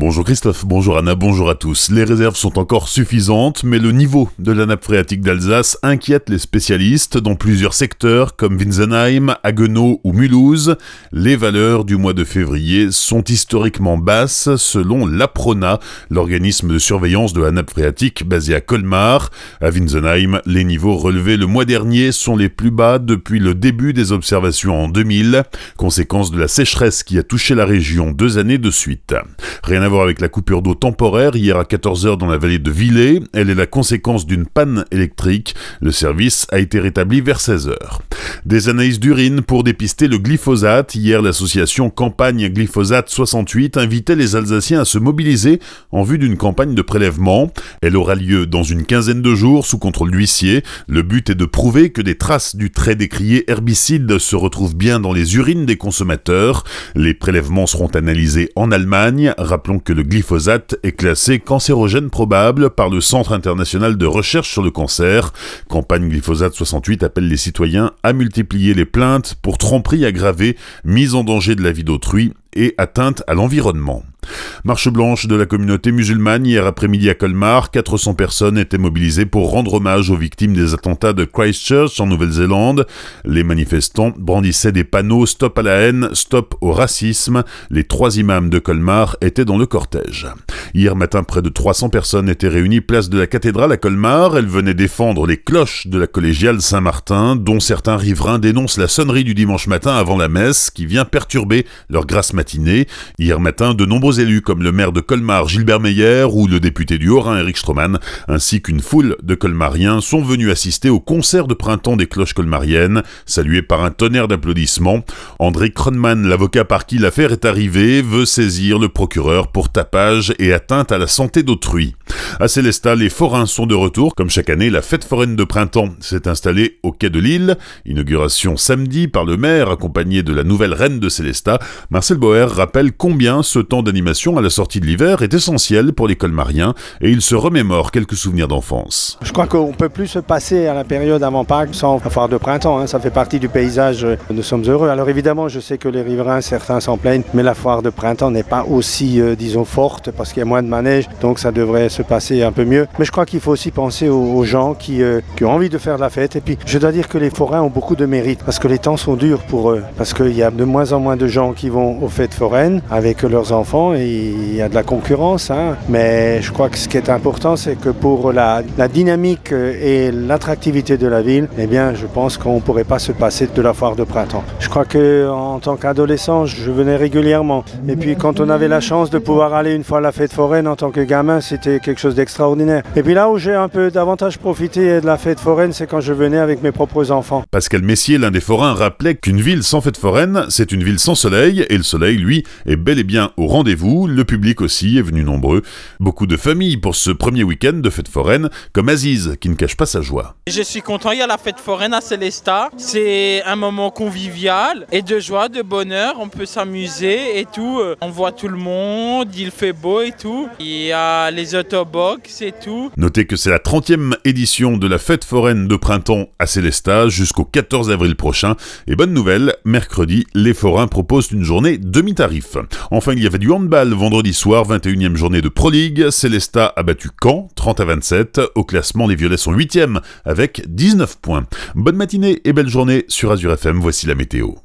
Bonjour Christophe, bonjour Anna, bonjour à tous. Les réserves sont encore suffisantes, mais le niveau de la nappe phréatique d'Alsace inquiète les spécialistes dans plusieurs secteurs comme Winsenheim, Haguenau ou Mulhouse. Les valeurs du mois de février sont historiquement basses selon l'APRONA, l'organisme de surveillance de la nappe phréatique basé à Colmar. À Winsenheim, les niveaux relevés le mois dernier sont les plus bas depuis le début des observations en 2000, conséquence de la sécheresse qui a touché la région deux années de suite. Rien avec la coupure d'eau temporaire hier à 14h dans la vallée de Villers. Elle est la conséquence d'une panne électrique. Le service a été rétabli vers 16h. Des analyses d'urine pour dépister le glyphosate. Hier, l'association Campagne Glyphosate 68 invitait les Alsaciens à se mobiliser en vue d'une campagne de prélèvement. Elle aura lieu dans une quinzaine de jours sous contrôle d'huissier. Le but est de prouver que des traces du très décrié herbicide se retrouvent bien dans les urines des consommateurs. Les prélèvements seront analysés en Allemagne. Rappelons que le glyphosate est classé cancérogène probable par le Centre international de recherche sur le cancer. Campagne glyphosate 68 appelle les citoyens à multiplier les plaintes pour tromperie aggravée, mise en danger de la vie d'autrui et atteinte à l'environnement. Marche blanche de la communauté musulmane hier après-midi à Colmar, 400 personnes étaient mobilisées pour rendre hommage aux victimes des attentats de Christchurch en Nouvelle-Zélande. Les manifestants brandissaient des panneaux Stop à la haine, Stop au racisme. Les trois imams de Colmar étaient dans le cortège. Hier matin, près de 300 personnes étaient réunies place de la cathédrale à Colmar. Elles venaient défendre les cloches de la collégiale Saint-Martin, dont certains riverains dénoncent la sonnerie du dimanche matin avant la messe qui vient perturber leur grasse matinée. Hier matin, de nombreux élus comme le maire de Colmar Gilbert Meyer ou le député du Haut-Rhin Eric Stroman, ainsi qu'une foule de colmariens sont venus assister au concert de printemps des cloches colmariennes, salué par un tonnerre d'applaudissements. André Kronman, l'avocat par qui l'affaire est arrivée, veut saisir le procureur pour tapage et atteinte à la santé d'autrui. À Célestat, les forains sont de retour. Comme chaque année, la fête foraine de printemps s'est installée au quai de Lille. Inauguration samedi par le maire accompagné de la nouvelle reine de Célestat. Marcel Boer rappelle combien ce temps d'animation à la sortie de l'hiver est essentiel pour l'école marien et il se remémore quelques souvenirs d'enfance. Je crois qu'on peut plus se passer à la période avant Pâques sans la foire de printemps. Hein. Ça fait partie du paysage. Nous sommes heureux. Alors évidemment, je sais que les riverains, certains s'en plaignent, mais la foire de printemps n'est pas aussi, euh, disons, forte parce qu'il y a moins de manège, donc ça devrait se passer un peu mieux. Mais je crois qu'il faut aussi penser aux, gens qui, euh, qui, ont envie de faire la fête. Et puis, je dois dire que les forains ont beaucoup de mérite parce que les temps sont durs pour eux. Parce qu'il y a de moins en moins de gens qui vont aux fêtes foraines avec leurs enfants et il y a de la concurrence. Hein. Mais je crois que ce qui est important, c'est que pour la, la dynamique et l'attractivité de la ville, eh bien, je pense qu'on ne pourrait pas se passer de la foire de printemps. Je crois que en tant qu'adolescent, je venais régulièrement. Et puis, quand on avait la chance de pouvoir aller une fois à la fête foraine en tant que gamin, c'était quelque chose d'extraordinaire. Et puis là où j'ai un peu davantage profité de la fête foraine, c'est quand je venais avec mes propres enfants. Pascal Messier, l'un des forains, rappelait qu'une ville sans fête foraine, c'est une ville sans soleil, et le soleil, lui, est bel et bien au rendez-vous. Le public aussi est venu nombreux. Beaucoup de familles pour ce premier week-end de fête foraine, comme Aziz, qui ne cache pas sa joie. Je suis content, il y a la fête foraine à Célestat. C'est un moment convivial et de joie, de bonheur. On peut s'amuser et tout. On voit tout le monde, il fait beau et tout. Il y a les Notez que c'est la 30e édition de la fête foraine de printemps à Célestat jusqu'au 14 avril prochain. Et bonne nouvelle, mercredi, les forains proposent une journée demi-tarif. Enfin, il y avait du handball vendredi soir, 21e journée de Pro League. Célestat a battu Caen, 30 à 27. Au classement, les Violets sont 8e avec 19 points. Bonne matinée et belle journée sur Azure FM. Voici la météo.